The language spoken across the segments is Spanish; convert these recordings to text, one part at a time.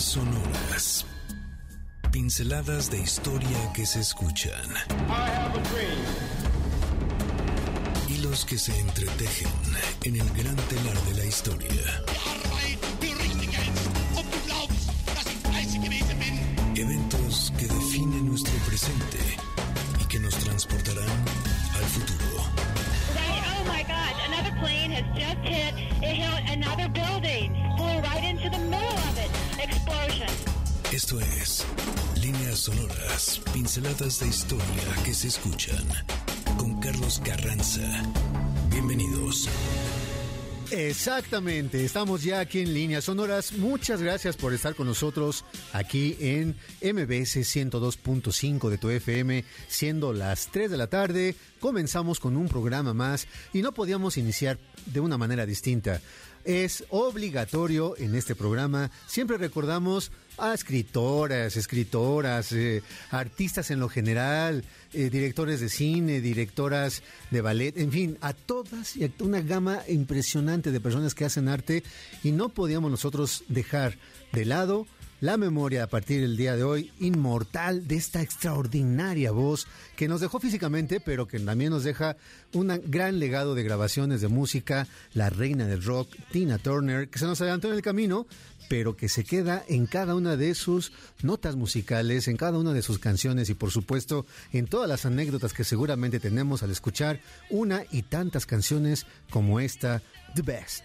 Sonoras. Pinceladas de historia que se escuchan. Hilos que se entretejen en el gran telar de la historia. Eventos que definen nuestro presente y que nos transportarán al futuro. oh my gosh, another plane has just hit, it hit another building, flew right into the middle. Esto es Líneas Sonoras, pinceladas de historia que se escuchan con Carlos Carranza. Bienvenidos. Exactamente, estamos ya aquí en Líneas Sonoras. Muchas gracias por estar con nosotros aquí en MBS 102.5 de tu FM, siendo las 3 de la tarde. Comenzamos con un programa más y no podíamos iniciar de una manera distinta. Es obligatorio en este programa, siempre recordamos a escritoras, escritoras, eh, artistas en lo general, eh, directores de cine, directoras de ballet, en fin, a todas y a una gama impresionante de personas que hacen arte y no podíamos nosotros dejar de lado la memoria a partir del día de hoy inmortal de esta extraordinaria voz que nos dejó físicamente, pero que también nos deja un gran legado de grabaciones de música, la reina del rock, Tina Turner, que se nos adelantó en el camino, pero que se queda en cada una de sus notas musicales, en cada una de sus canciones y por supuesto en todas las anécdotas que seguramente tenemos al escuchar una y tantas canciones como esta, The Best.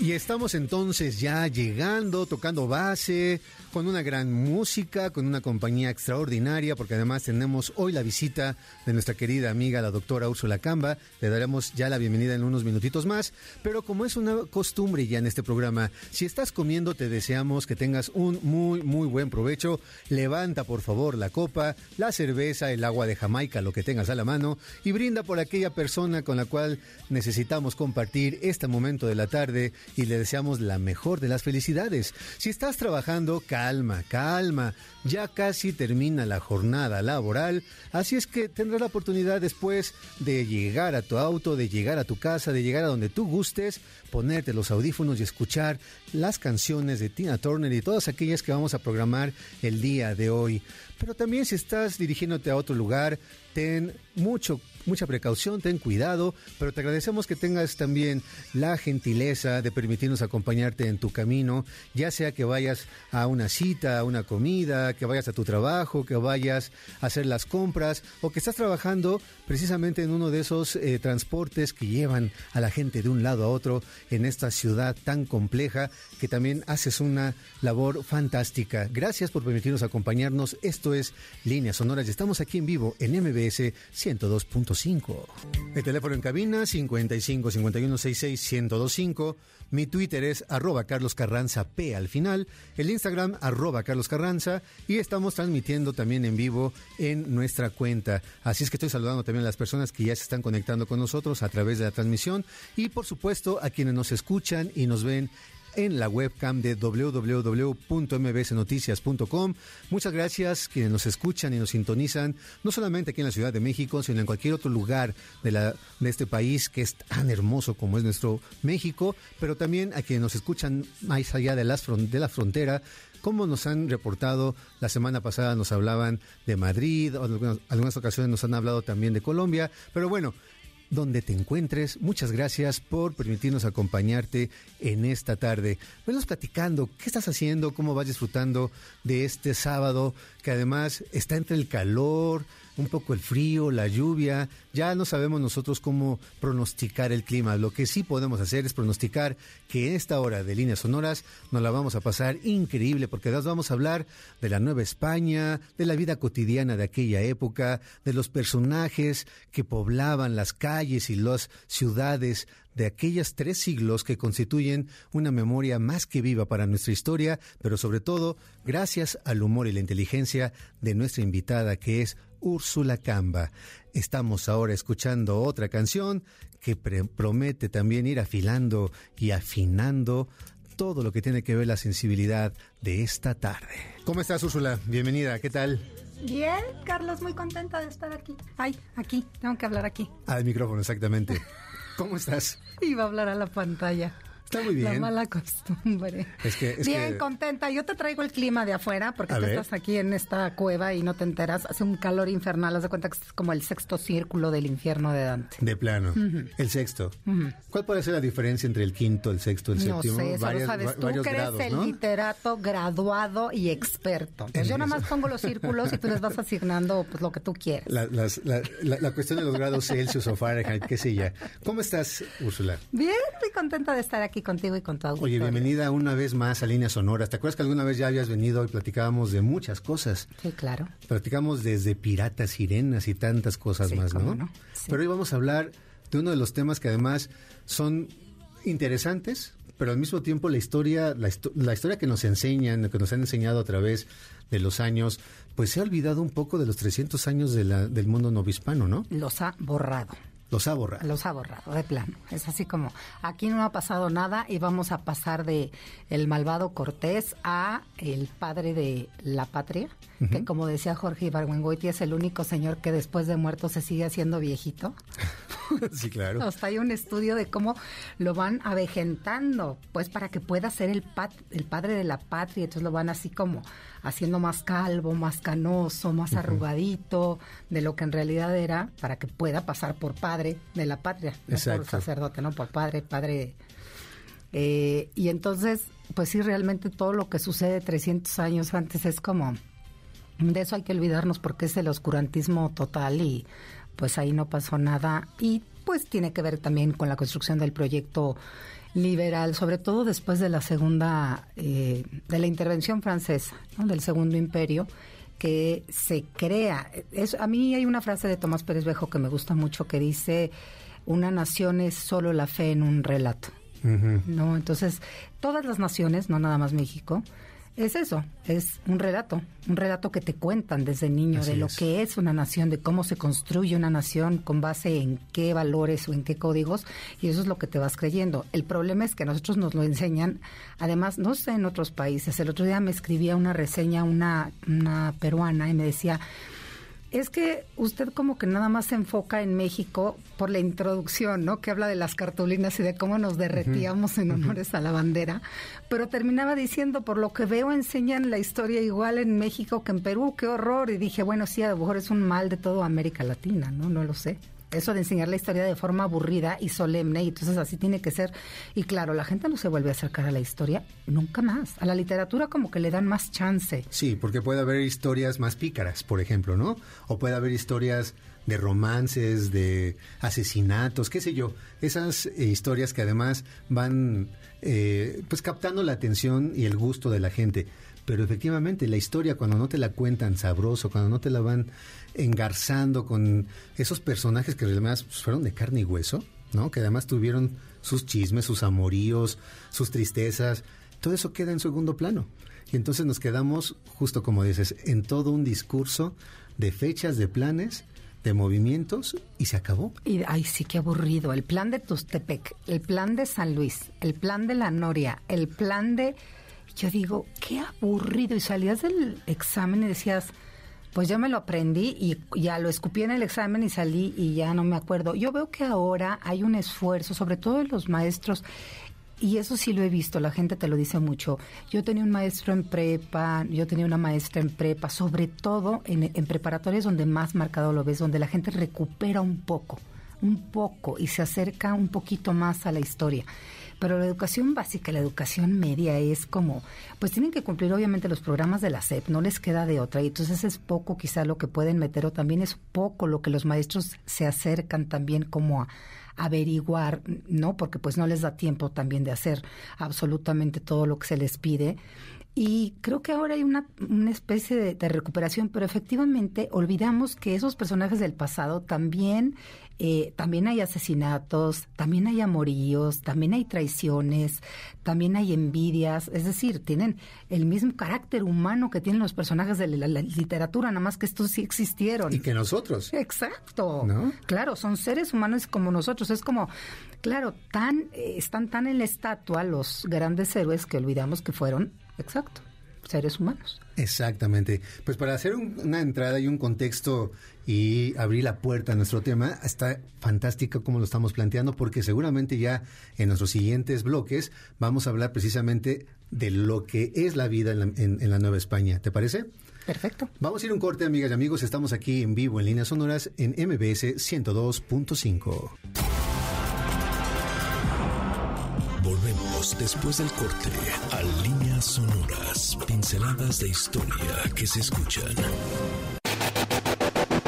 Y estamos entonces ya llegando, tocando base, con una gran música, con una compañía extraordinaria, porque además tenemos hoy la visita de nuestra querida amiga, la doctora Úrsula Camba. Le daremos ya la bienvenida en unos minutitos más, pero como es una costumbre ya en este programa, si estás comiendo te deseamos que tengas un muy, muy buen provecho. Levanta por favor la copa, la cerveza, el agua de Jamaica, lo que tengas a la mano, y brinda por aquella persona con la cual necesitamos compartir este momento de la tarde y le deseamos la mejor de las felicidades. Si estás trabajando, calma, calma, ya casi termina la jornada laboral, así es que tendrás la oportunidad después de llegar a tu auto, de llegar a tu casa, de llegar a donde tú gustes, ponerte los audífonos y escuchar las canciones de Tina Turner y todas aquellas que vamos a programar el día de hoy. Pero también si estás dirigiéndote a otro lugar, ten mucho mucha precaución, ten cuidado, pero te agradecemos que tengas también la gentileza de permitirnos acompañarte en tu camino, ya sea que vayas a una cita, a una comida, que vayas a tu trabajo, que vayas a hacer las compras o que estás trabajando precisamente en uno de esos eh, transportes que llevan a la gente de un lado a otro en esta ciudad tan compleja que también haces una labor fantástica. Gracias por permitirnos acompañarnos. Esto es Líneas Sonoras y estamos aquí en vivo en MBS 102.5. El teléfono en cabina 55 51 66 1025. Mi Twitter es arroba Carlos Carranza P al final. El Instagram arroba Carlos Carranza. Y estamos transmitiendo también en vivo en nuestra cuenta. Así es que estoy saludando también a las personas que ya se están conectando con nosotros a través de la transmisión. Y por supuesto a quienes nos escuchan y nos ven en la webcam de www.mbsnoticias.com. Muchas gracias quienes nos escuchan y nos sintonizan, no solamente aquí en la Ciudad de México, sino en cualquier otro lugar de, la, de este país que es tan hermoso como es nuestro México, pero también a quienes nos escuchan más allá de, las, de la frontera, como nos han reportado la semana pasada, nos hablaban de Madrid, en algunas ocasiones nos han hablado también de Colombia, pero bueno, donde te encuentres. Muchas gracias por permitirnos acompañarte en esta tarde. Venos platicando qué estás haciendo, cómo vas disfrutando de este sábado, que además está entre el calor, un poco el frío, la lluvia. Ya no sabemos nosotros cómo pronosticar el clima. Lo que sí podemos hacer es pronosticar que esta hora de líneas sonoras nos la vamos a pasar increíble porque nos vamos a hablar de la Nueva España, de la vida cotidiana de aquella época, de los personajes que poblaban las calles y las ciudades de aquellas tres siglos que constituyen una memoria más que viva para nuestra historia, pero sobre todo gracias al humor y la inteligencia de nuestra invitada que es Úrsula Camba. Estamos ahora escuchando otra canción que promete también ir afilando y afinando todo lo que tiene que ver la sensibilidad de esta tarde. ¿Cómo estás, Úrsula? Bienvenida, ¿qué tal? Bien, Carlos, muy contenta de estar aquí. Ay, aquí, tengo que hablar aquí. Al micrófono, exactamente. ¿Cómo estás? Iba a hablar a la pantalla. Está muy bien. La mala costumbre. Es que- es bien que- contenta. Yo te traigo el clima de afuera porque A tú ver. estás aquí en esta cueva y no te enteras. Hace un calor infernal. Haz de cuenta que es como el sexto círculo del infierno de Dante. De plano. El sexto. ¿Cuál puede ser la diferencia entre el quinto, el sexto, el No séptimo? sé, Varias- sabes tú que eres el ¿no? literato graduado y experto. Pues yo nada más pongo los círculos y tú les vas asignando pues lo que tú quieras. La, las- la- la- la cuestión de los grados Celsius o Fahrenheit, qué sé ya. ¿Cómo estás, Úrsula? Bien, muy contenta de estar aquí contigo y con tu auditorio. Oye, bienvenida una vez más a Líneas Sonoras. ¿Te acuerdas que alguna vez ya habías venido y platicábamos de muchas cosas? Sí, claro. Platicamos desde piratas, sirenas y tantas cosas Sí, más, ¿no? no. Sí. Pero hoy vamos a hablar de uno de los temas que además son interesantes, pero al mismo tiempo la historia, la, histo- la historia que nos enseñan, que nos han enseñado a través de los años, pues se ha olvidado un poco de los 300 años de la- del mundo novohispano, ¿no? Los ha borrado. Los ha borrado. Los ha borrado, de plano. Es así como, aquí no ha pasado nada y vamos a pasar de el malvado Cortés a el padre de la patria, que como decía Jorge Ibargüengoitia es el único señor que después de muerto se sigue haciendo viejito. sí, claro. Hasta hay un estudio de cómo lo van avejentando, pues para que pueda ser el, pat- el padre de la patria. Entonces lo van así como haciendo más calvo, más canoso, más arrugadito de lo que en realidad era, para que pueda pasar por padre de la patria, no Exacto. por sacerdote, no por padre, padre. Eh, y entonces, pues sí, realmente todo lo que sucede 300 años antes es como de eso hay que olvidarnos porque es el oscurantismo total y pues ahí no pasó nada y pues tiene que ver también con la construcción del proyecto liberal, sobre todo después de la segunda, eh, de la intervención francesa, ¿no? del segundo imperio que se crea. Es, a mí hay una frase de Tomás Pérez Bejo que me gusta mucho que dice, una nación es solo la fe en un relato. ¿no? Entonces, todas las naciones, no nada más México, es eso, es un relato, un relato que te cuentan desde niño Así de lo es. que es una nación, de cómo se construye una nación, con base en qué valores o en qué códigos, y eso es lo que te vas creyendo. El problema es que nosotros nos lo enseñan, además, no sé en otros países, el otro día me escribía una reseña una, una peruana y me decía, es que usted como que nada más se enfoca en México por la introducción, ¿no? Que habla de las cartulinas y de cómo nos derretíamos en honores a la bandera, pero terminaba diciendo, por lo que veo enseñan la historia igual en México que en Perú, qué horror. Y dije, bueno, sí, a lo mejor es un mal de toda América Latina, ¿no? No lo sé. Eso de enseñar la historia de forma aburrida y solemne, y entonces así tiene que ser. Y claro, la gente no se vuelve a acercar a la historia nunca más. A la literatura como que le dan más chance. Sí, porque puede haber historias más pícaras, por ejemplo, ¿no? O puede haber historias de romances, de asesinatos, qué sé yo. Esas eh, historias que además van eh, pues captando la atención y el gusto de la gente. Pero efectivamente, la historia cuando no te la cuentan sabroso, cuando no te la van engarzando con esos personajes que además pues, fueron de carne y hueso, ¿no? Que además tuvieron sus chismes, sus amoríos, sus tristezas, todo eso queda en segundo plano. Y entonces nos quedamos, justo como dices, en todo un discurso de fechas, de planes, de movimientos y se acabó. Y, ay, sí, qué aburrido. El plan de Tustepec, el plan de San Luis, el plan de la Noria, el plan de... Yo digo, qué aburrido. Y salías del examen y decías, pues ya me lo aprendí y ya lo escupí en el examen y salí y ya no me acuerdo. Yo veo que ahora hay un esfuerzo, sobre todo de los maestros, y eso sí lo he visto, la gente te lo dice mucho. Yo tenía un maestro en prepa, yo tenía una maestra en prepa, sobre todo en, en preparatorias donde más marcado lo ves, donde la gente recupera un poco, un poco y se acerca un poquito más a la historia. Pero la educación básica, la educación media es como, pues tienen que cumplir obviamente los programas de la SEP, no les queda de otra. Y entonces es poco quizá lo que pueden meter o también es poco lo que los maestros se acercan también como a averiguar, ¿no? Porque pues no les da tiempo también de hacer absolutamente todo lo que se les pide. Y creo que ahora hay una, una especie de, de recuperación, pero efectivamente olvidamos que esos personajes del pasado también, eh, también hay asesinatos, también hay amoríos, también hay traiciones, también hay envidias, es decir, tienen el mismo carácter humano que tienen los personajes de la, la literatura, nada más que estos sí existieron. Y que nosotros. Exacto. ¿No? Claro, son seres humanos como nosotros. Es como, claro, tan eh, están tan en la estatua los grandes héroes que olvidamos que fueron, exacto, seres humanos. Exactamente. Pues para hacer un- una entrada y un contexto y abrir la puerta a nuestro tema, está fantástico como lo estamos planteando, porque seguramente ya en nuestros siguientes bloques vamos a hablar precisamente de lo que es la vida en la, en- en la Nueva España. ¿Te parece? Perfecto. Vamos a ir un corte, amigas y amigos. Estamos aquí en vivo en líneas sonoras en MBS 102.5. Después del corte a líneas sonoras, pinceladas de historia que se escuchan.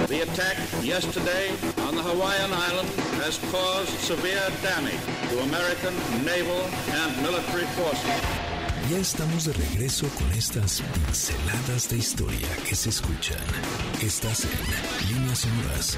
The attack yesterday on the Hawaiian island has caused severe damage to American naval and military forces. Ya estamos de regreso con estas pinceladas de historia que se escuchan. Estás en líneas sonoras.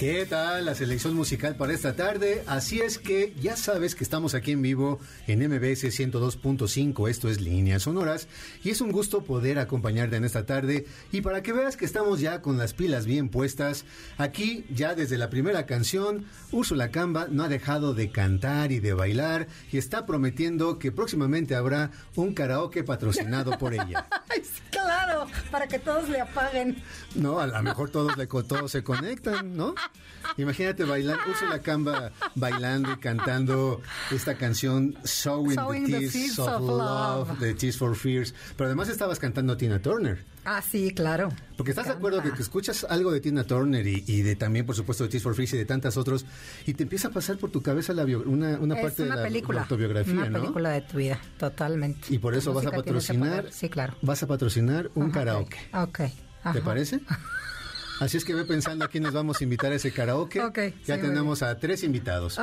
¿Qué tal la selección musical para esta tarde? Así es que ya sabes que estamos aquí en vivo en MBS 102.5, esto es Líneas Sonoras, y es un gusto poder acompañarte en esta tarde. Y para que veas que estamos ya con las pilas bien puestas, aquí ya desde la primera canción, Úrsula Camba no ha dejado de cantar y de bailar, y está prometiendo que próximamente habrá un karaoke patrocinado por ella. Claro, para que todos le apaguen. No, a lo mejor todos, le, todos se conectan, ¿no? Imagínate bailar, Úrsula Camba bailando y cantando esta canción Showing, Sowing the the Tears of, of Love, Love. de Tears for Fears. Pero además estabas cantando a Tina Turner. Ah, sí, claro. Porque estás de acuerdo que, que escuchas algo de Tina Turner y, y de también, por supuesto, de Tears for Fears y de tantas otros, y te empieza a pasar por tu cabeza la bio- una, una es parte una de la película. autobiografía, Una ¿no? película de tu vida, totalmente. Y por eso vas a patrocinar. Sí, claro. vas a patrocinar un Ajá, karaoke. Ok. ok, ajá. ¿Te parece? Así es que ve pensando a quién nos vamos a invitar a ese karaoke. Ok, ya sí, tenemos a tres invitados.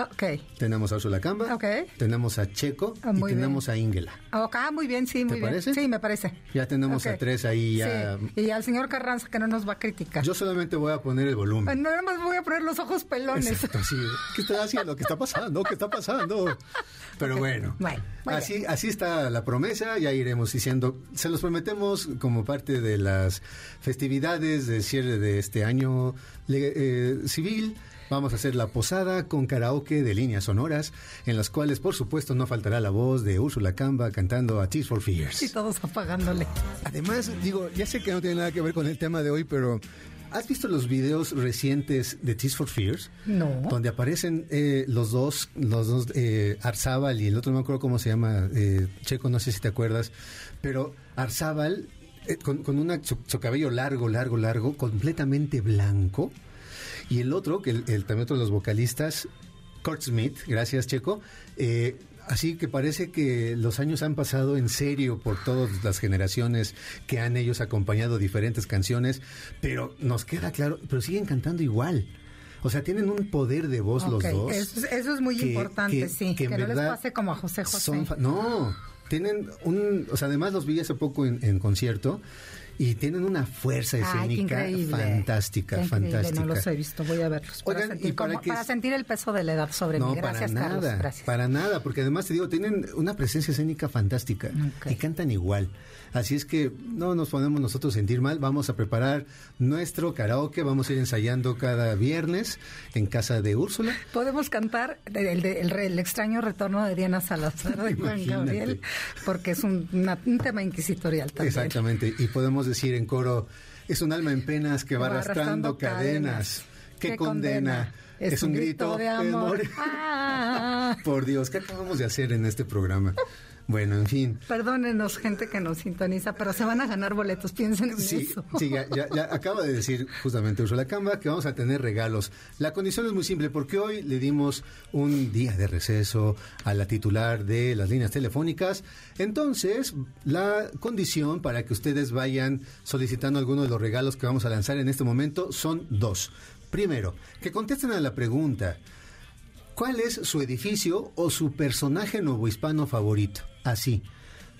Tenemos a Ursula Camba, tenemos a Checo Ah, y tenemos a Ingela. Ah, muy bien, sí, muy bien. parece? Sí, me parece. Ya tenemos a tres ahí ya. Sí, Y al señor Carranza que no nos va a criticar. Yo solamente voy a poner el volumen. Bueno, nada más voy a poner los ojos pelones. Exacto, sí. ¿Qué está haciendo? ¿Qué está pasando? ¿Qué está pasando? Pero bueno, así, así está la promesa, ya iremos diciendo, se los prometemos como parte de las festividades de cierre de este año eh, civil. Vamos a hacer la posada con karaoke de líneas sonoras, en las cuales, por supuesto, no faltará la voz de Úrsula Camba cantando a Tears for Fears. Y todos apagándole. Además, digo, ya sé que no tiene nada que ver con el tema de hoy, pero ¿has visto los videos recientes de Tears for Fears? No. Donde aparecen eh, los dos, los dos, eh, Arzábal y el otro no me acuerdo cómo se llama, eh, Checo, no sé si te acuerdas, pero Arzábal eh, con, con una, su, su cabello largo, largo, largo, completamente blanco, y el otro, que el, el- también otro de los vocalistas, Kurt Smith, gracias Checo, eh, así que parece que los años han pasado en serio por todas las generaciones que han ellos acompañado diferentes canciones, pero nos queda claro, pero siguen cantando igual. O sea, tienen un poder de voz los dos. Eso, es- eso es muy que- importante, que- sí. que no les pase como a José José. son no, tienen un... O sea, además los vi hace poco en, en concierto y tienen una fuerza escénica fantástica, fantástica. No los he visto, voy a verlos. Para, Oigan, sentir, y para como- que para sentir el peso de la edad sobre No, mí. Gracias, para Carlos. nada, Gracias. para nada, porque además te digo, tienen una presencia escénica fantástica y cantan igual. Así es que no nos podemos nosotros sentir mal, vamos a preparar nuestro karaoke, vamos a ir ensayando cada viernes en casa de Úrsula. Podemos cantar el, el re- el extraño retorno de Diana Salazar de Juan. Gabriel, porque es un, una- un tema inquisitorial también. Exactamente, y podemos decir en coro, es un alma en penas que va Va arrastrando cadenas, que que condena, es, un grito de amor. Ah. Por Dios, ¿qué acabamos de hacer en este programa? Bueno, en fin. Perdónenos, gente que nos sintoniza, pero se van a ganar boletos, piensen en Sí, eso. sí, ya, ya- ya acaba de decir justamente Ursula Camba que vamos a tener regalos. La condición es muy simple porque hoy le dimos un día de receso a la titular de las líneas telefónicas. Entonces, la condición para que ustedes vayan solicitando alguno de los regalos que vamos a lanzar en este momento son dos. Primero, que contesten a la pregunta. ¿Cuál es su edificio o su personaje novohispano favorito? Así.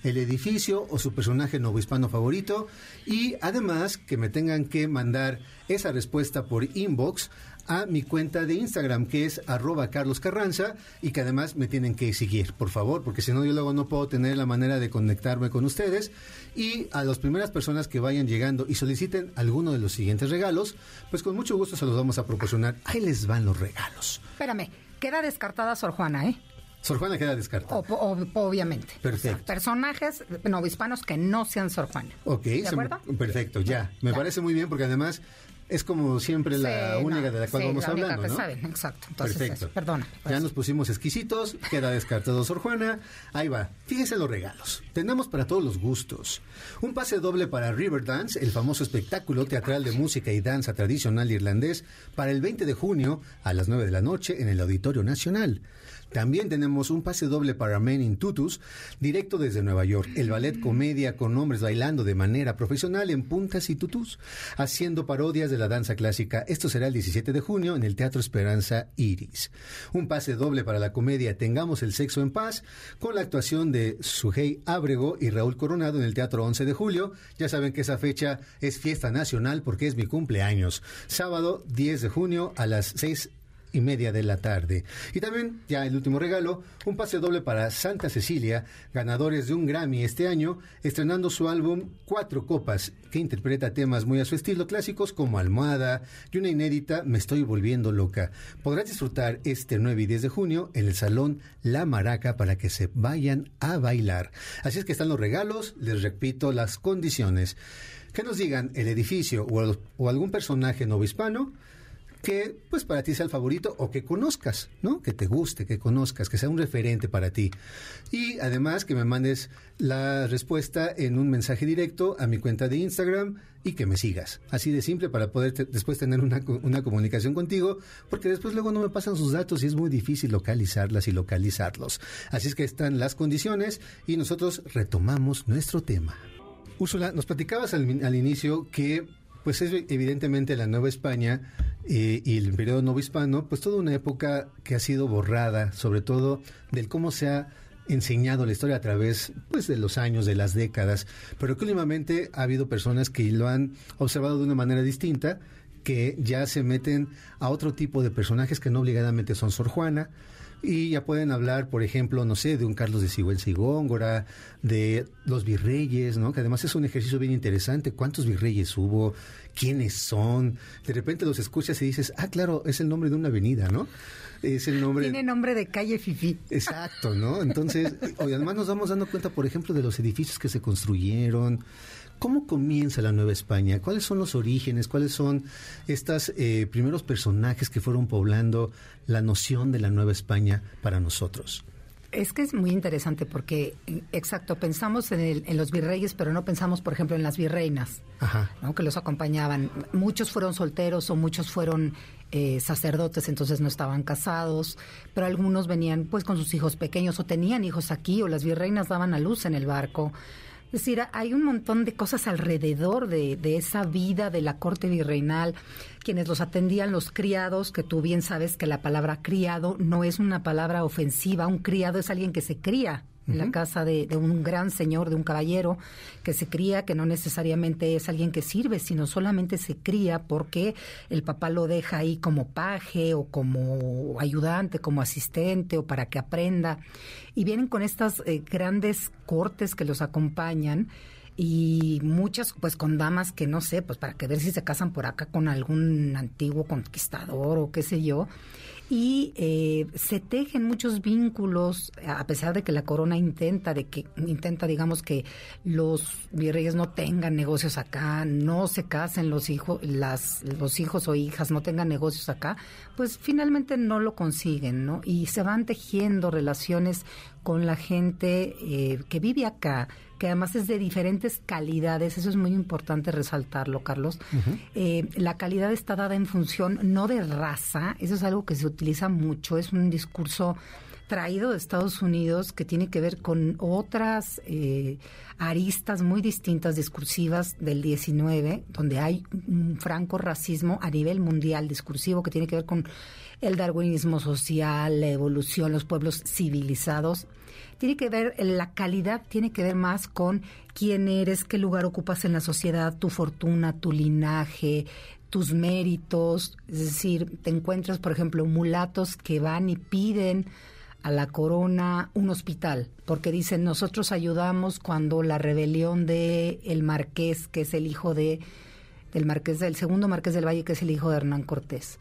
El edificio o su personaje novohispano favorito. Y además que me tengan que mandar esa respuesta por inbox a mi cuenta de Instagram, que es arroba Carlos Carranza, y que además me tienen que seguir, por favor, porque si no yo luego no puedo tener la manera de conectarme con ustedes. Y a las primeras personas que vayan llegando y soliciten alguno de los siguientes regalos, pues con mucho gusto se los vamos a proporcionar. Ahí les van los regalos. Espérame, queda descartada Sor Juana, ¿eh? Sor Juana queda descartada. O- obviamente. Perfecto. O sea, personajes novohispanos que no sean Sor Juana. Ok, ¿De me- acuerdo? perfecto, ya. Me Ya. parece muy bien porque además es como siempre la Sí, única no, de la cual sí, vamos la única hablando, que ¿no? saben, exacto. Entonces, Perfecto. eso, perdona. pues. Ya nos pusimos exquisitos, queda descartado Sor Juana. Ahí va. Fíjense los regalos. Tenemos para todos los gustos. Un pase doble para Riverdance, el famoso espectáculo teatral de música y danza tradicional irlandés, para el 20 de junio a las 9 de la noche en el Auditorio Nacional. También tenemos un pase doble para Men in Tutus, directo desde Nueva York, el ballet comedia con hombres bailando de manera profesional en puntas y tutús, haciendo parodias de la danza clásica. Esto será el 17 de junio en el Teatro Esperanza Iris. Un pase doble para la comedia Tengamos el sexo en paz, con la actuación de Sujei Ábrego y Raúl Coronado en el Teatro 11 de julio. Ya saben que esa fecha es fiesta nacional porque es mi cumpleaños. Sábado 10 de junio a las 6 y media de la tarde. Y también, ya el último regalo, un pase doble para Santa Cecilia, ganadores de un Grammy este año, estrenando su álbum Cuatro Copas, que interpreta temas muy a su estilo clásicos como Almohada y una inédita Me estoy volviendo loca. Podrás disfrutar este 9 y 10 de junio en el Salón La Maraca para que se vayan a bailar. Así es que están los regalos, les repito las condiciones. Que nos digan el edificio o, algún personaje novohispano que pues para ti sea el favorito o que conozcas, ¿no? Que te guste, que conozcas, que sea un referente para ti. Y además que me mandes la respuesta en un mensaje directo a mi cuenta de Instagram y que me sigas. Así de simple para poder después tener una, una comunicación contigo, porque después luego no me pasan sus datos y es muy difícil localizarlas y localizarlos. Así es que están las condiciones y nosotros retomamos nuestro tema. Úrsula, nos platicabas al, al inicio que pues es evidentemente la Nueva España eh, y el periodo novohispano, pues toda una época que ha sido borrada, sobre todo del cómo se ha enseñado la historia a través pues de los años, de las décadas, pero que últimamente ha habido personas que lo han observado de una manera distinta, que ya se meten a otro tipo de personajes que no obligadamente son Sor Juana, y ya pueden hablar, por ejemplo, no sé, de un Carlos de Sigüenza y Góngora, de los virreyes, ¿no? Que además es un ejercicio bien interesante. ¿Cuántos virreyes hubo? ¿Quiénes son? De repente los escuchas y dices, ah, claro, es el nombre de una avenida, ¿no? Es el nombre... Tiene nombre de calle Fifi. Exacto, ¿no? Entonces, y además nos vamos dando cuenta, por ejemplo, de los edificios que se construyeron. ¿Cómo comienza la Nueva España? ¿Cuáles son los orígenes? ¿Cuáles son estos primeros personajes que fueron poblando la noción de la Nueva España para nosotros? Es que es muy interesante porque, exacto, pensamos en, el- en los virreyes, pero no pensamos, por ejemplo, en las virreinas, Ajá. ¿no? que los acompañaban. Muchos fueron solteros o muchos fueron eh, sacerdotes, entonces no estaban casados, pero algunos venían pues con sus hijos pequeños o tenían hijos aquí o las virreinas daban a luz en el barco. Es decir, hay un montón de cosas alrededor de, de esa vida de la corte virreinal, quienes los atendían los criados, que tú bien sabes que la palabra criado no es una palabra ofensiva, un criado es alguien que se cría en la casa de, de un gran señor, de un caballero, que se cría, que no necesariamente es alguien que sirve, sino solamente se cría porque el papá lo deja ahí como paje o como ayudante, como asistente o para que aprenda. Y vienen con estas eh, grandes cortes que los acompañan y muchas pues con damas que no sé, pues para que ver si se casan por acá con algún antiguo conquistador o qué sé yo. Y eh, se tejen muchos vínculos, a pesar de que la corona intenta, de que intenta, digamos, que los virreyes no tengan negocios acá, no se casen los hijos, las, los hijos o hijas no tengan negocios acá, pues finalmente no lo consiguen, ¿no? Y se van tejiendo relaciones con la gente eh, que vive acá, que además es de diferentes calidades, eso es muy importante resaltarlo, Carlos. Eh, la calidad está dada en función no de raza, eso es algo que se utiliza mucho, es un discurso traído de Estados Unidos que tiene que ver con otras eh, aristas muy distintas discursivas del 19, donde hay un franco racismo a nivel mundial discursivo que tiene que ver con el darwinismo social, la evolución, los pueblos civilizados. Tiene que ver, la calidad tiene que ver más con quién eres, qué lugar ocupas en la sociedad, tu fortuna, tu linaje, tus méritos. Es decir, te encuentras, por ejemplo, mulatos que van y piden a la corona un hospital, porque dicen, nosotros ayudamos cuando la rebelión de el marqués, que es el hijo de del marqués del segundo marqués del Valle, que es el hijo de Hernán Cortés.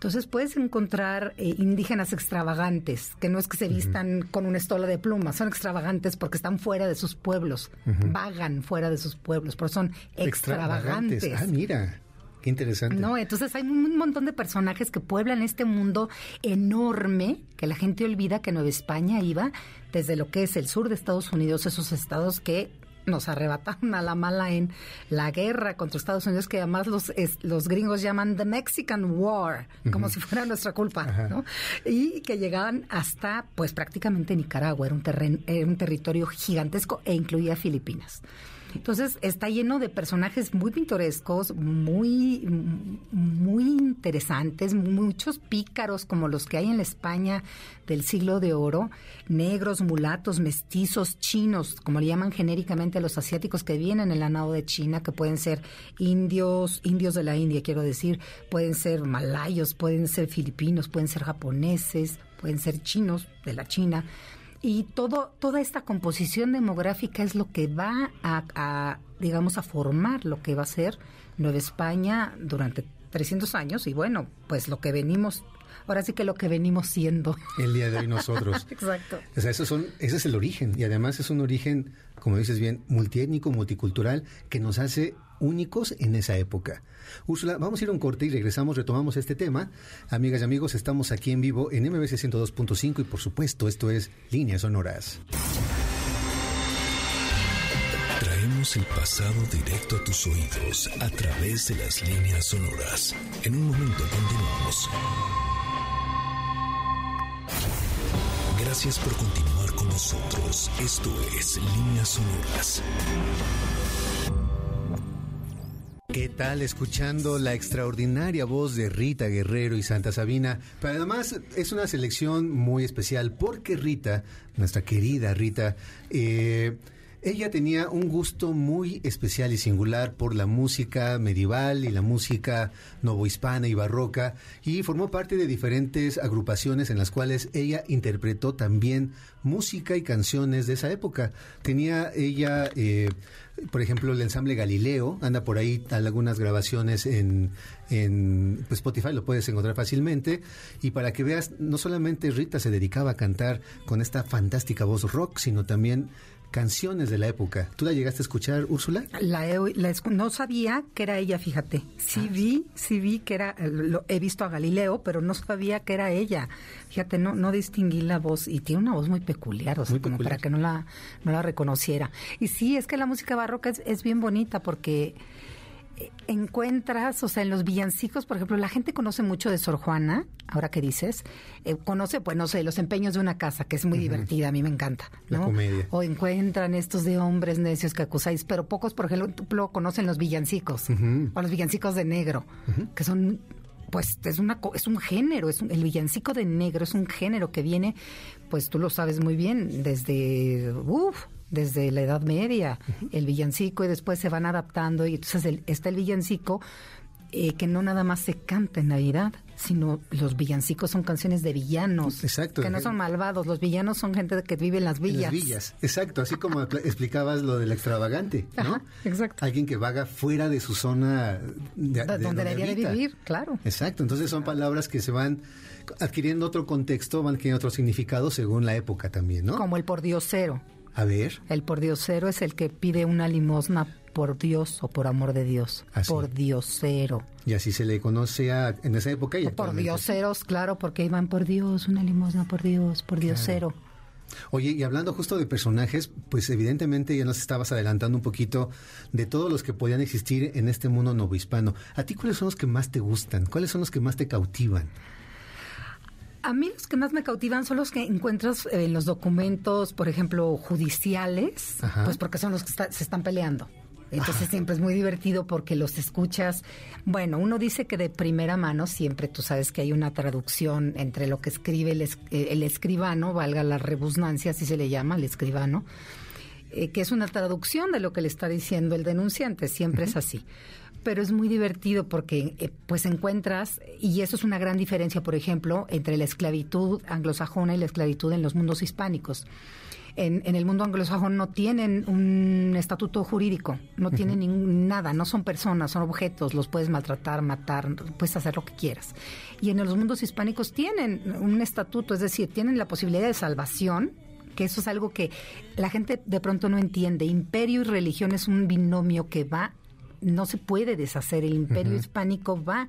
Entonces puedes encontrar eh, indígenas extravagantes, que no es que se vistan con una estola de plumas, son extravagantes porque están fuera de sus pueblos, vagan fuera de sus pueblos, pero son extravagantes. Ah, mira. Qué interesante. No, entonces hay un montón de personajes que pueblan este mundo enorme que la gente olvida que Nueva España iba desde lo que es el sur de Estados Unidos, esos estados que nos arrebataron a la mala en la guerra contra Estados Unidos, que además los, los gringos llaman The Mexican War, como si fuera nuestra culpa, ¿no? Y que llegaban hasta, pues prácticamente Nicaragua, era un, terreno, era un territorio gigantesco e incluía Filipinas. Entonces está lleno de personajes muy pintorescos, muy, muy interesantes, muchos pícaros como los que hay en la España del siglo de oro, negros, mulatos, mestizos, chinos, como le llaman genéricamente a los asiáticos que vienen en la nao de China, que pueden ser indios, indios de la India, quiero decir, pueden ser malayos, pueden ser filipinos, pueden ser japoneses, pueden ser chinos de la China y todo, toda esta composición demográfica es lo que va a, digamos, a formar lo que va a ser Nueva España durante 300 años y bueno, pues lo que venimos, ahora sí que lo que venimos siendo. El día de hoy nosotros. Exacto. O sea, son, ese es el origen y además es un origen, como dices bien, multiétnico, multicultural, que nos hace únicos en esa época. Úrsula, vamos a ir a un corte y regresamos, retomamos este tema. Amigas y amigos, estamos aquí en vivo en MBC 102.5 y por supuesto esto es Líneas Sonoras. Traemos el pasado directo a tus oídos a través de las líneas sonoras. En un momento continuamos. Gracias por continuar con nosotros. Esto es Líneas Sonoras. ¿Qué tal? Escuchando la extraordinaria voz de Rita Guerrero y Santa Sabina. Pero además es una selección muy especial porque Rita, nuestra querida Rita, eh, ella tenía un gusto muy especial y singular por la música medieval y la música novohispana y barroca y formó parte de diferentes agrupaciones en las cuales ella interpretó también música y canciones de esa época. Tenía ella... Eh, por ejemplo, el ensamble Galileo, anda por ahí algunas grabaciones en, en pues, Spotify, lo puedes encontrar fácilmente. Y para que veas, no solamente Rita se dedicaba a cantar con esta fantástica voz rock, sino también canciones de la época. ¿Tú la llegaste a escuchar, Úrsula? La, no sabía que era ella, fíjate. Sí ah, vi, sí vi que era, lo, he visto a Galileo, pero no sabía que era ella. Fíjate, no, no distinguí la voz y tiene una voz muy peculiar, o sea, como para que no la, no la reconociera. Y sí, es que la música barroca es, es bien bonita porque encuentras, o sea, en los villancicos, por ejemplo, la gente conoce mucho de Sor Juana, ahora que dices, eh, conoce, pues no sé, los empeños de una casa, que es muy divertida, a mí me encanta, ¿no? La comedia. O encuentran estos de hombres necios que acusáis, pero pocos, por ejemplo, conocen los villancicos, o los villancicos de negro, que son pues es una es un género, es el villancico de negro es un género que viene, pues tú lo sabes muy bien, desde uf, desde la Edad Media, el villancico, y después se van adaptando, y entonces está el villancico eh, que no nada más se canta en Navidad, sino los villancicos son canciones de villanos. Exacto. Que no son malvados, los villanos son gente que vive en las villas. las villas, exacto, así como explicabas lo del extravagante, ¿no? exacto. Alguien que vaga fuera de su zona de, donde, debería de vivir, claro. Exacto, entonces son palabras que se van adquiriendo otro contexto, van adquiriendo otro significado según la época también, ¿no? Como el pordiosero. A ver. El pordiosero es el que pide una limosna por Dios o por amor de Dios. Así. Por diosero. Y así se le conoce a, en esa época. Y por dioseros, claro, porque iban por Dios, una limosna por Dios, por diosero. Oye, y hablando justo de personajes, pues evidentemente ya nos estabas adelantando un poquito de todos los que podían existir en este mundo novohispano. ¿A ti cuáles son los que más te gustan? ¿Cuáles son los que más te cautivan? A mí los que más me cautivan son los que encuentras en los documentos, por ejemplo, judiciales, pues porque son los que se están peleando. Entonces siempre es muy divertido porque los escuchas. Bueno, uno dice que de primera mano siempre tú sabes que hay una traducción entre lo que escribe el, eh, escribano, valga la rebusnancia, así se le llama, el escribano, eh, que es una traducción de lo que le está diciendo el denunciante. Siempre es así pero es muy divertido porque eh, pues encuentras, y eso es una gran diferencia, por ejemplo, entre la esclavitud anglosajona y la esclavitud en los mundos hispánicos. en, en el mundo anglosajón no tienen un estatuto jurídico, no tienen ningún- nada, no son personas, son objetos, los puedes maltratar, matar, puedes hacer lo que quieras. Y en los mundos hispánicos tienen un estatuto, es decir, tienen la posibilidad de salvación, que eso es algo que la gente de pronto no entiende. Imperio y religión es un binomio que va, no se puede deshacer. El imperio hispánico va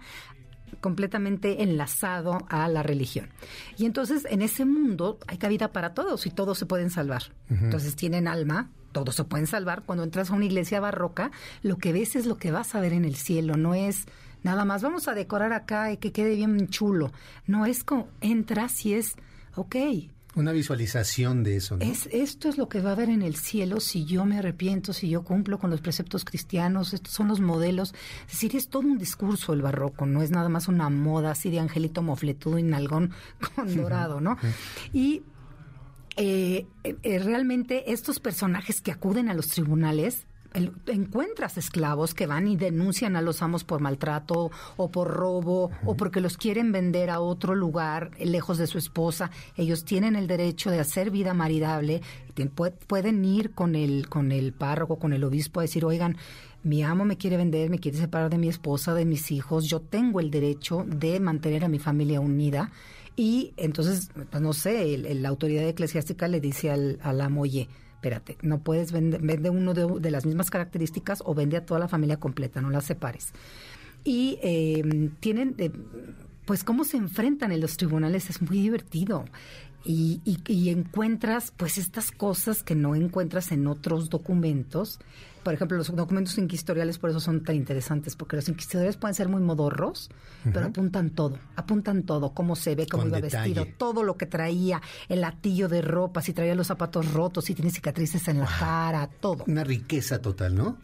completamente enlazado a la religión. Y entonces en ese mundo hay cabida para todos y todos se pueden salvar. Entonces tienen alma, todos se pueden salvar. Cuando entras a una iglesia barroca, lo que ves es lo que vas a ver en el cielo, no es nada más vamos a decorar acá y que quede bien chulo. No es como entras y es, ok, Una visualización de eso, ¿no? es, esto es lo que va a haber en el cielo si yo me arrepiento, si yo cumplo con los preceptos cristianos, estos son los modelos. Es decir, es todo un discurso el barroco, no es nada más una moda así de angelito mofletudo y nalgón con dorado, ¿no? Y eh, eh, realmente estos personajes que acuden a los tribunales, el- encuentras esclavos que van y denuncian a los amos por maltrato o por robo o porque los quieren vender a otro lugar eh, lejos de su esposa. Ellos tienen el derecho de hacer vida maridable. Pueden ir con el, con el párroco, con el obispo a decir, oigan, mi amo me quiere vender, me quiere separar de mi esposa, de mis hijos. Yo tengo el derecho de mantener a mi familia unida. Y entonces, pues no sé, el- el- la autoridad eclesiástica le dice al, al amo, oye, espérate, no puedes vender, vende uno de, las mismas características o vende a toda la familia completa, no la separes. Y eh, tienen, eh, pues cómo se enfrentan en los tribunales es muy divertido. Y, y- y encuentras pues estas cosas que no encuentras en otros documentos. Por ejemplo, los documentos inquisitoriales por eso son tan interesantes, porque los inquisitoriales pueden ser muy modorros, pero apuntan todo, apuntan todo, cómo se ve, cómo Con iba detalle. vestido, todo lo que traía, el latillo de ropa, si traía los zapatos rotos, si tiene cicatrices en la cara, todo. Una riqueza total, ¿no?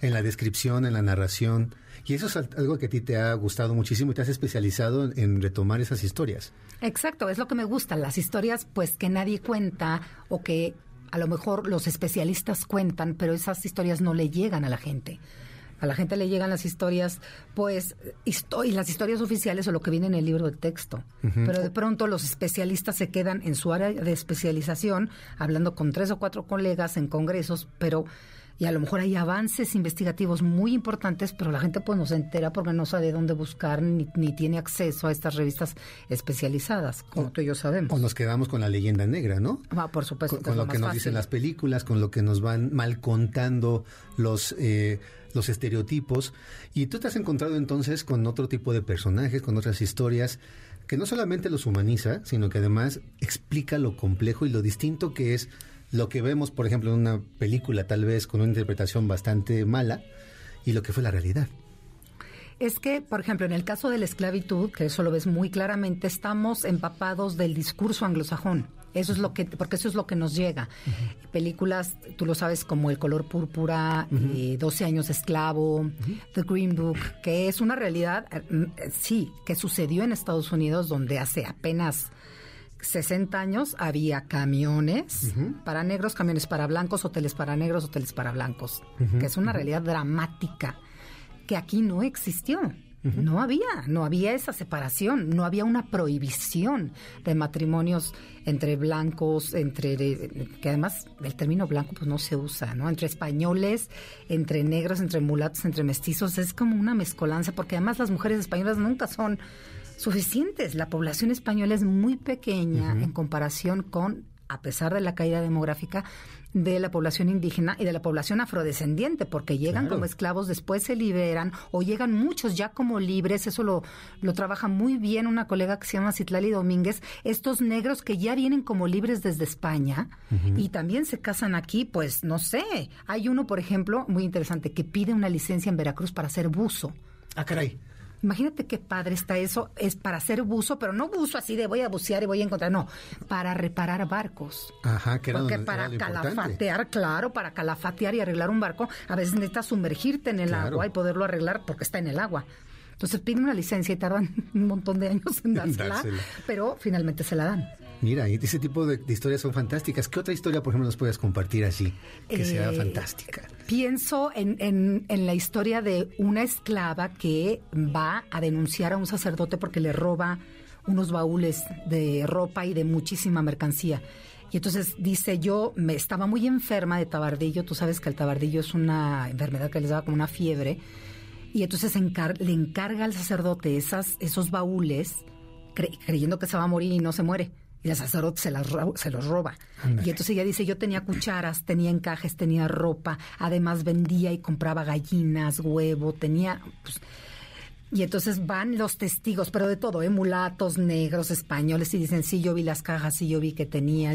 En la descripción, en la narración. Y eso es al- algo que a ti te ha gustado muchísimo y te has especializado en retomar esas historias. Exacto, es lo que me gusta, las historias pues que nadie cuenta o que a lo mejor los especialistas cuentan, pero esas historias no le llegan a la gente. A la gente le llegan las historias, pues, histo- y las historias oficiales o lo que viene en el libro de texto. Pero de pronto los especialistas se quedan en su área de especialización, hablando con tres o cuatro colegas en congresos, pero y a lo mejor hay avances investigativos muy importantes, pero la gente pues no se entera porque no sabe dónde buscar ni, ni tiene acceso a estas revistas especializadas, como tú y yo sabemos. O nos quedamos con la leyenda negra, ¿no? Ah, por supuesto. con, que con es lo que nos fácil. dicen las películas, con lo que nos van mal contando los, eh, los estereotipos. Y tú te has encontrado entonces con otro tipo de personajes, con otras historias, que no solamente los humaniza, sino que además explica lo complejo y lo distinto que es lo que vemos, por ejemplo, en una película tal vez con una interpretación bastante mala y lo que fue la realidad. Es que, por ejemplo, en el caso de la esclavitud, que eso lo ves muy claramente, estamos empapados del discurso anglosajón. Eso es lo que, porque eso es lo que nos llega. Películas, tú lo sabes, como El color púrpura, eh, 12 años de esclavo, The Green Book, que es una realidad, eh, sí, que sucedió en Estados Unidos, donde hace apenas 60 años había camiones para negros, camiones para blancos, hoteles para negros, hoteles para blancos, que es una realidad dramática que aquí no existió. No había, no había esa separación, no había una prohibición de matrimonios entre blancos, entre que además el término blanco pues no se usa, ¿no? Entre españoles, entre negros, entre mulatos, entre mestizos, es como una mezcolanza, porque además las mujeres españolas nunca son suficientes. La población española es muy pequeña en comparación con, a pesar de la caída demográfica, de la población indígena y de la población afrodescendiente, porque llegan Claro. como esclavos, después se liberan o llegan muchos ya como libres, eso lo, lo trabaja muy bien una colega que se llama Citlali Domínguez, estos negros que ya vienen como libres desde España y también se casan aquí, pues no sé, hay uno, por ejemplo, muy interesante, que pide una licencia en Veracruz para ser buzo. Ah, caray. Imagínate qué padre está eso. Es para hacer buzo, pero no buzo así de voy a bucear y voy a encontrar. No, para reparar barcos. Ajá, que era, Porque donde- para era lo importante. calafatear, claro, para calafatear y arreglar un barco, a veces necesitas sumergirte en el Claro. agua y poderlo arreglar porque está en el agua. Entonces piden una licencia y tardan un montón de años en dársela, Dársela. pero finalmente se la dan. Mira, y ese tipo de, de historias son fantásticas. ¿Qué otra historia, por ejemplo, nos puedes compartir así que sea Eh, fantástica? Pienso en, en- en la historia de una esclava que va a denunciar a un sacerdote porque le roba unos baúles de ropa y de muchísima mercancía. Y entonces dice, yo me estaba muy enferma de tabardillo, tú sabes que el tabardillo es una enfermedad que les da como una fiebre, y entonces le encarga al sacerdote esas, esos baúles, creyendo que se va a morir y no se muere. Y el sacerdote se, las se los roba. Y entonces ella dice, yo tenía cucharas, tenía encajes, tenía ropa, además vendía y compraba gallinas, huevo, tenía... Pues, y entonces van los testigos, pero de todo, ¿eh? mulatos, negros, españoles, y dicen, sí, yo vi las cajas, sí, yo vi que tenía.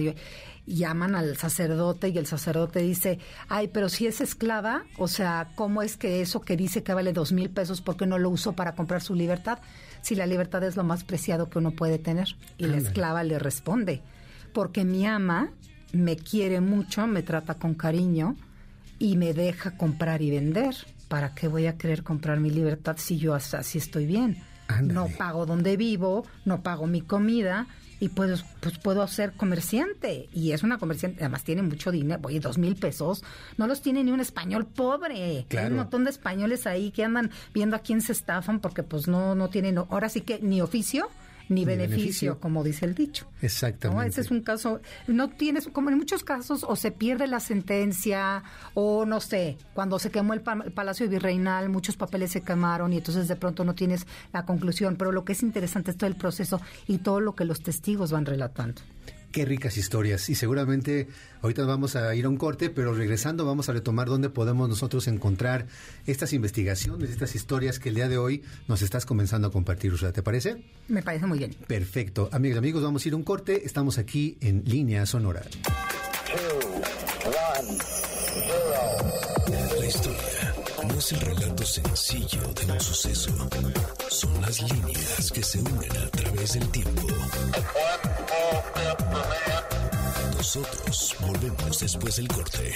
llaman al sacerdote y el sacerdote dice, ay, pero si es esclava, o sea, ¿cómo es que eso que dice que vale dos mil pesos, ¿por qué no lo usó para comprar su libertad? Si la libertad es lo más preciado que uno puede tener. Y la esclava le responde, porque mi ama me quiere mucho, me trata con cariño y me deja comprar y vender. ¿para qué voy a querer comprar mi libertad si yo así estoy bien? No pago donde vivo, no pago mi comida y pues, pues puedo ser comerciante. Y es una comerciante, además tiene mucho dinero, oye, dos mil pesos, no los tiene ni un español pobre. Hay un montón de españoles ahí que andan viendo a quién se estafan porque pues no, no tienen, ahora sí que ni oficio ni, beneficio, como dice el dicho. Exactamente. Ese es un caso, no tienes, como en muchos casos, o se pierde la sentencia, o no sé, cuando se quemó el, Palacio Virreinal, muchos papeles se quemaron y entonces de pronto no tienes la conclusión, pero lo que es interesante es todo el proceso y todo lo que los testigos van relatando. Qué ricas historias. Y seguramente ahorita vamos a ir a un corte, pero regresando vamos a retomar dónde podemos nosotros encontrar estas investigaciones, estas historias que el día de hoy nos estás comenzando a compartir, Ursula. ¿Te parece? Me parece muy bien. Perfecto. Amigos y amigos, vamos a ir a un corte. Estamos aquí en Línea Sonora. La historia no es el relato sencillo de un suceso. Son las líneas que se unen a través del tiempo. Nosotros volvemos después del corte.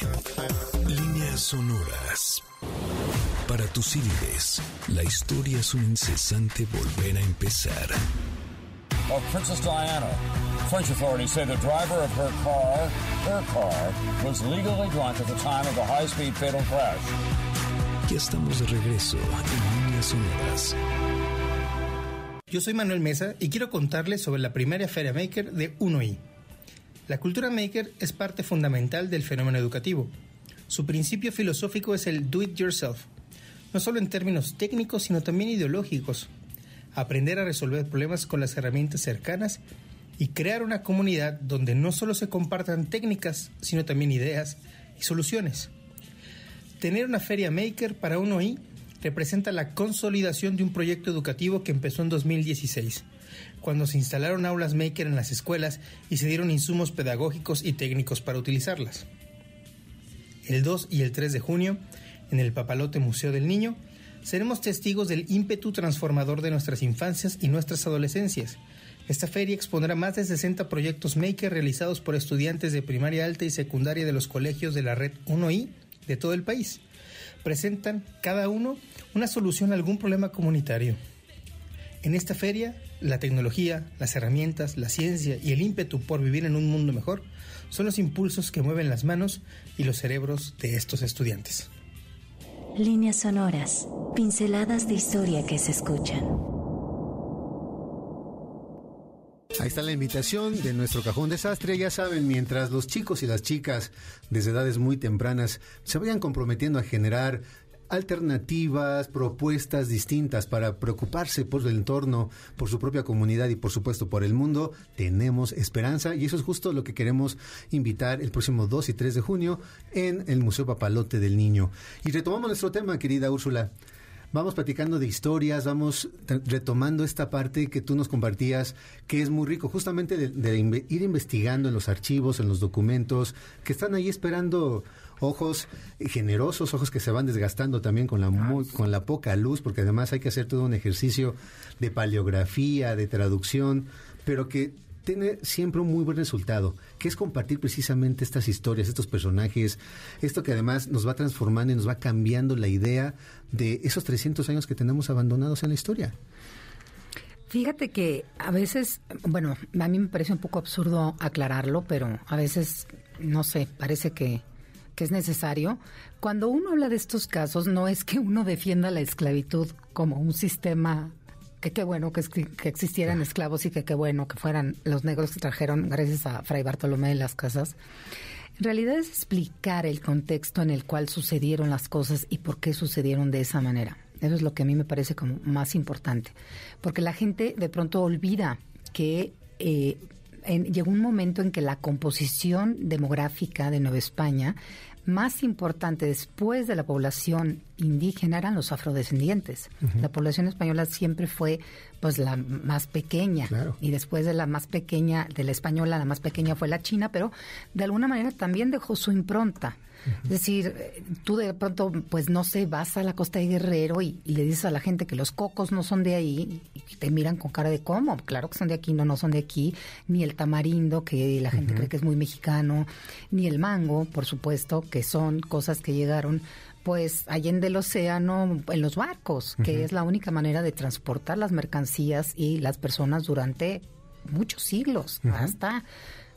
Líneas sonoras. Para tus civiles, la historia es un incesante volver a empezar. Of Princess Diana. French authorities say the driver of her car, her car, was legally drunk at the time of the high-speed fatal crash. Ya estamos de regreso en Líneas Sonoras. Yo soy Manuel Mesa y quiero contarles sobre la primera feria maker de 1i. La cultura maker es parte fundamental del fenómeno educativo. Su principio filosófico es el do it yourself, no solo en términos técnicos, sino también ideológicos. Aprender a resolver problemas con las herramientas cercanas y crear una comunidad donde no solo se compartan técnicas, sino también ideas y soluciones. Tener una feria maker para 1i representa la consolidación de un proyecto educativo que empezó en 2016, cuando se instalaron aulas maker en las escuelas y se dieron insumos pedagógicos y técnicos para utilizarlas. El 2 y el 3 de junio, en el Papalote Museo del Niño, seremos testigos del ímpetu transformador de nuestras infancias y nuestras adolescencias. Esta feria expondrá más de 60 proyectos maker realizados por estudiantes de primaria alta y secundaria de los colegios de la red 1I de todo el país presentan cada uno una solución a algún problema comunitario. En esta feria, la tecnología, las herramientas, la ciencia y el ímpetu por vivir en un mundo mejor son los impulsos que mueven las manos y los cerebros de estos estudiantes. Líneas sonoras, pinceladas de historia que se escuchan. Ahí está la invitación de nuestro cajón desastre. Ya saben, mientras los chicos y las chicas desde edades muy tempranas se vayan comprometiendo a generar alternativas, propuestas distintas para preocuparse por el entorno, por su propia comunidad y por supuesto por el mundo, tenemos esperanza y eso es justo lo que queremos invitar el próximo 2 y 3 de junio en el Museo Papalote del Niño. Y retomamos nuestro tema, querida Úrsula vamos platicando de historias, vamos retomando esta parte que tú nos compartías, que es muy rico, justamente de, ir investigando en los archivos, en los documentos, que están ahí esperando ojos generosos, ojos que se van desgastando también con la, con la poca luz, porque además hay que hacer todo un ejercicio de paleografía, de traducción, pero que tiene siempre un muy buen resultado, que es compartir precisamente estas historias, estos personajes, esto que además nos va transformando y nos va cambiando la idea de esos 300 años que tenemos abandonados en la historia. Fíjate que a veces, bueno, a mí me parece un poco absurdo aclararlo, pero a veces, no sé, parece que, que es necesario. Cuando uno habla de estos casos, no es que uno defienda la esclavitud como un sistema que qué bueno que, que existieran esclavos y que qué bueno que fueran los negros que trajeron gracias a Fray Bartolomé de las Casas. En realidad es explicar el contexto en el cual sucedieron las cosas y por qué sucedieron de esa manera. Eso es lo que a mí me parece como más importante. Porque la gente de pronto olvida que eh, llegó un momento en que la composición demográfica de Nueva España más importante después de la población indígena eran los afrodescendientes. La población española siempre fue pues la más pequeña y después de la más pequeña de la española la más pequeña fue la china, pero de alguna manera también dejó su impronta. Es decir, tú de pronto, pues no sé, vas a la costa de Guerrero y, le dices a la gente que los cocos no son de ahí y te miran con cara de cómo. Claro que son de aquí, no, no son de aquí. Ni el tamarindo, que la gente cree que es muy mexicano, ni el mango, por supuesto, que son cosas que llegaron pues allende el océano en los barcos, que es la única manera de transportar las mercancías y las personas durante muchos siglos, hasta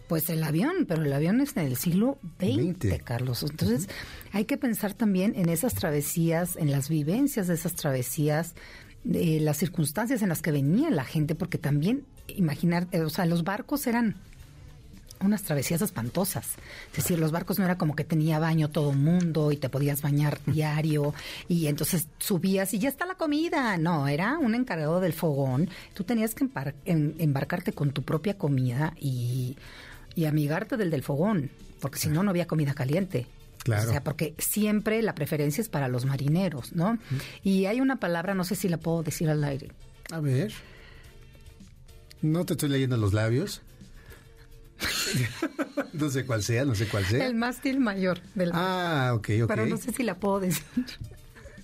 pues el avión, pero el avión es en el siglo XX, Carlos. Entonces, hay que pensar también en esas travesías, en las vivencias de esas travesías, de las circunstancias en las que venía la gente, porque también imaginar, eh, o sea, los barcos eran unas travesías espantosas. Es decir, los barcos no era como que tenía baño todo mundo y te podías bañar diario y entonces subías y ya está la comida. No, era un encargado del fogón. Tú tenías que embarcarte con tu propia comida y y amigarte del del fogón, porque si no, no había comida caliente. Claro. O sea, porque siempre la preferencia es para los marineros, ¿no? Y hay una palabra, no sé si la puedo decir al aire. A ver. No te estoy leyendo los labios. no sé cuál sea, no sé cuál sea. El mástil mayor del barco. Ah, ok, ok. Pero no sé si la puedo decir.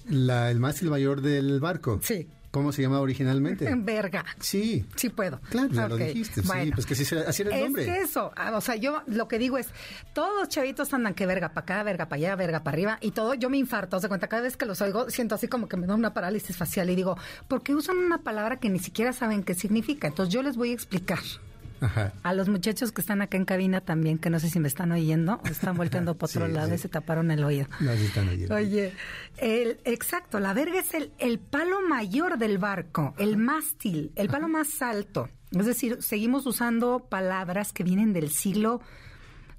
La, el mástil mayor del barco. Sí. ¿Cómo se llamaba originalmente? Verga. Sí. Sí puedo. Claro, ya lo dijiste. sí, pues que así, era el nombre. Es que eso, ah, o sea, yo lo que digo es, todos los chavitos andan que verga para acá, verga para allá, verga para arriba, y todo, yo me infarto, se cuenta, cada vez que los oigo, siento así como que me da una parálisis facial y digo, ¿por qué usan una palabra que ni siquiera saben qué significa? Entonces yo les voy a explicar. A los muchachos que están acá en cabina también, que no sé si me están oyendo, están volteando por otro lado y se taparon el oído. No, están oyendo. Oye, el, exacto, la verga es el, el palo mayor del barco, el mástil, el palo más alto. Es decir, seguimos usando palabras que vienen del siglo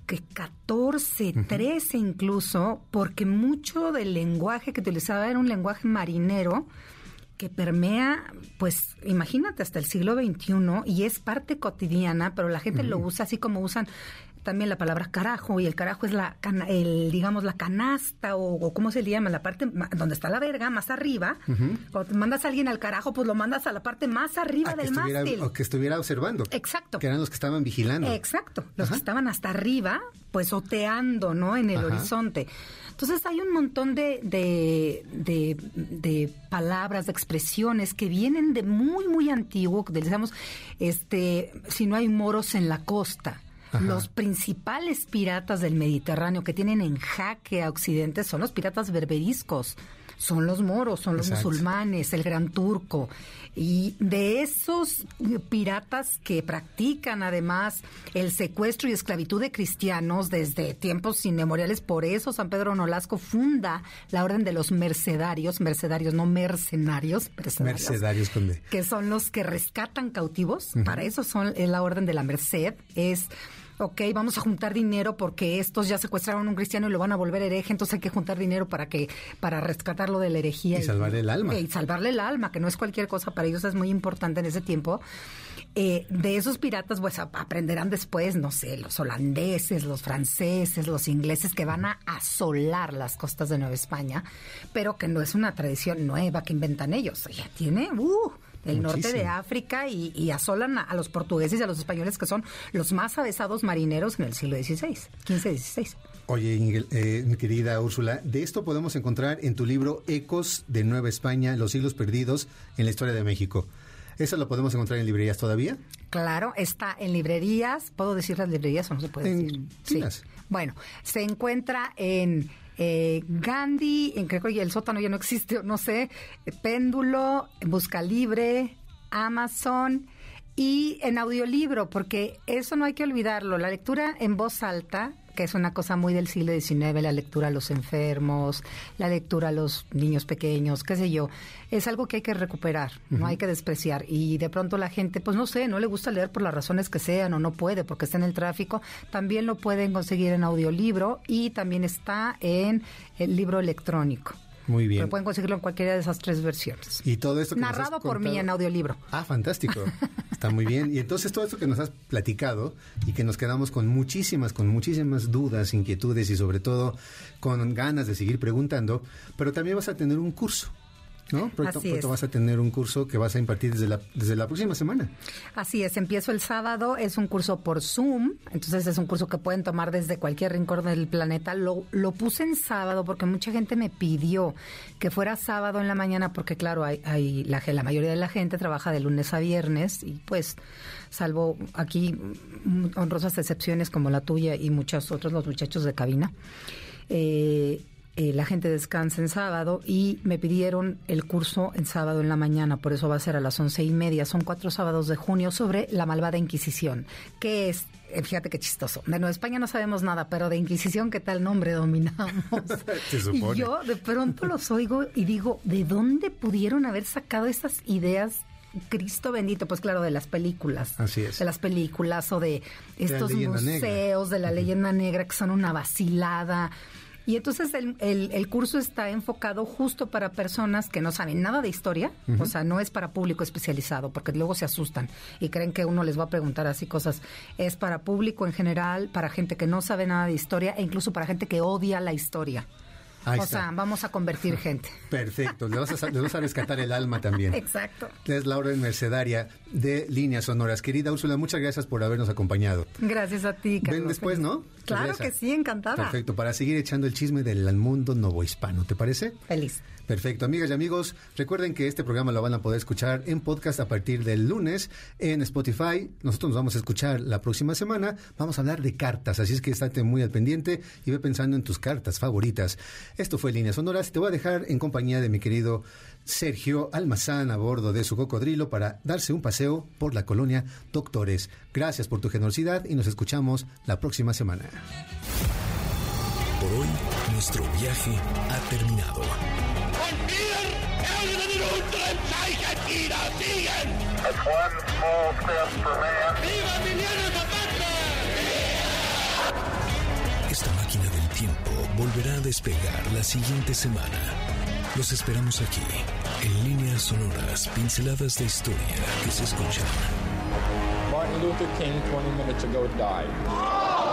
que 14, 13 incluso, porque mucho del lenguaje que utilizaba era un lenguaje marinero que permea, pues imagínate, hasta el siglo XXI y es parte cotidiana, pero la gente lo usa así como usan también la palabra carajo y el carajo es la el digamos la canasta o, cómo se le llama la parte donde está la verga más arriba. Cuando mandas a alguien al carajo pues lo mandas a la parte más arriba del mástil. o que estuviera observando. Exacto. Que eran los que estaban vigilando. Exacto. Los que estaban hasta arriba pues oteando no en el horizonte entonces hay un montón de, de, palabras, de expresiones que vienen de muy, muy antiguo, decíamos, este, si no hay moros en la costa. Los principales piratas del Mediterráneo que tienen en jaque a Occidente son los piratas berberiscos son los moros, son los musulmanes, el gran turco. Y de esos piratas que practican además el secuestro y esclavitud de cristianos desde tiempos inmemoriales, por eso San Pedro Nolasco funda la Orden de los Mercedarios, mercedarios, no mercenarios, mercedarios, que son los que rescatan cautivos. Para eso son es la Orden de la Merced, es ok, vamos a juntar dinero porque estos ya secuestraron a un cristiano y lo van a volver hereje, entonces hay que juntar dinero para que para rescatarlo de la herejía. Y, salvarle el alma. Y salvarle el alma, que no es cualquier cosa, para ellos es muy importante en ese tiempo. Eh, de esos piratas, pues aprenderán después, no sé, los holandeses, los franceses, los ingleses que van a asolar las costas de Nueva España, pero que no es una tradición nueva que inventan ellos. Ya tiene, uh, del norte de África y, asolan a, los portugueses y a los españoles que son los más avesados marineros en el siglo XVI, XV-XVI. Oye, eh, mi querida Úrsula, de esto podemos encontrar en tu libro Ecos de Nueva España, los siglos perdidos en la historia de México. ¿Eso lo podemos encontrar en librerías todavía? Claro, está en librerías. ¿Puedo decir las librerías o no se puede decir? Sí. Bueno, se encuentra en eh, Gandhi, en, que el sótano ya no existe, no sé, Péndulo, Busca Libre, Amazon y en audiolibro, porque eso no hay que olvidarlo. La lectura en voz alta que es una cosa muy del siglo XIX, la lectura a los enfermos, la lectura a los niños pequeños, qué sé yo. Es algo que hay que recuperar, no hay que despreciar. Y de pronto la gente, pues no sé, no le gusta leer por las razones que sean o no puede porque está en el tráfico. También lo pueden conseguir en audiolibro y también está en el libro electrónico. Muy bien. Pero pueden conseguirlo en cualquiera de esas tres versiones. Y todo esto que nos has Narrado por mí en audiolibro. Ah, fantástico. Está muy bien. Y entonces todo esto que nos has platicado y que nos quedamos con muchísimas, con muchísimas dudas, inquietudes y sobre todo con ganas de seguir preguntando, pero también vas a tener un curso. ¿No? Pronto, Así pronto es. vas a tener un curso que vas a impartir desde la, desde la próxima semana. Así es, empiezo el sábado, es un curso por Zoom, entonces es un curso que pueden tomar desde cualquier rincón del planeta. Lo, lo puse en sábado porque mucha gente me pidió que fuera sábado en la mañana porque claro, hay, hay la, la mayoría de la gente trabaja de lunes a viernes y pues salvo aquí honrosas excepciones como la tuya y muchos otros, los muchachos de cabina. Eh, eh, la gente descansa en sábado y me pidieron el curso en sábado en la mañana, por eso va a ser a las once y media. Son cuatro sábados de junio sobre la malvada Inquisición, que es, eh, fíjate qué chistoso. De Nueva España no sabemos nada, pero de Inquisición, ¿qué tal nombre dominamos? Y yo de pronto los oigo y digo, ¿de dónde pudieron haber sacado estas ideas? Cristo bendito, pues claro, de las películas. Así es. De las películas o de estos negra. museos de la leyenda negra que son una vacilada. Y entonces el, el- el curso está enfocado justo para personas que no saben nada de historia, o sea, no es para público especializado, porque luego se asustan y creen que uno les va a preguntar así cosas. Es para público en general, para gente que no sabe nada de historia e incluso para gente que odia la historia. Ahí o está. sea, vamos a convertir gente. Perfecto. Le vas, a, le vas a rescatar el alma también. Exacto. Es Laura Mercedaria de Líneas Sonoras. Querida Úrsula, muchas gracias por habernos acompañado. Gracias a ti, Carlos. Ven después, ¿no? Claro que sí, encantada. Perfecto, para seguir echando el chisme del mundo novohispano, ¿te parece? Feliz. Perfecto, amigas y amigos, recuerden que este programa lo van a poder escuchar en podcast a partir del lunes en Spotify. Nosotros nos vamos a escuchar la próxima semana. Vamos a hablar de cartas, así es que estate muy al pendiente y ve pensando en tus cartas favoritas. Esto fue Líneas Sonoras. Te voy a dejar en compañía de mi querido Sergio Almazán a bordo de su cocodrilo para darse un paseo por la colonia Doctores. Gracias por tu generosidad y nos escuchamos la próxima semana. Por hoy, nuestro viaje ha terminado. Esta máquina del tiempo volverá a despegar la siguiente semana. Los esperamos aquí, en líneas sonoras, pinceladas de historia que se escuchan. Martin Luther King, 20 minutes ago, died.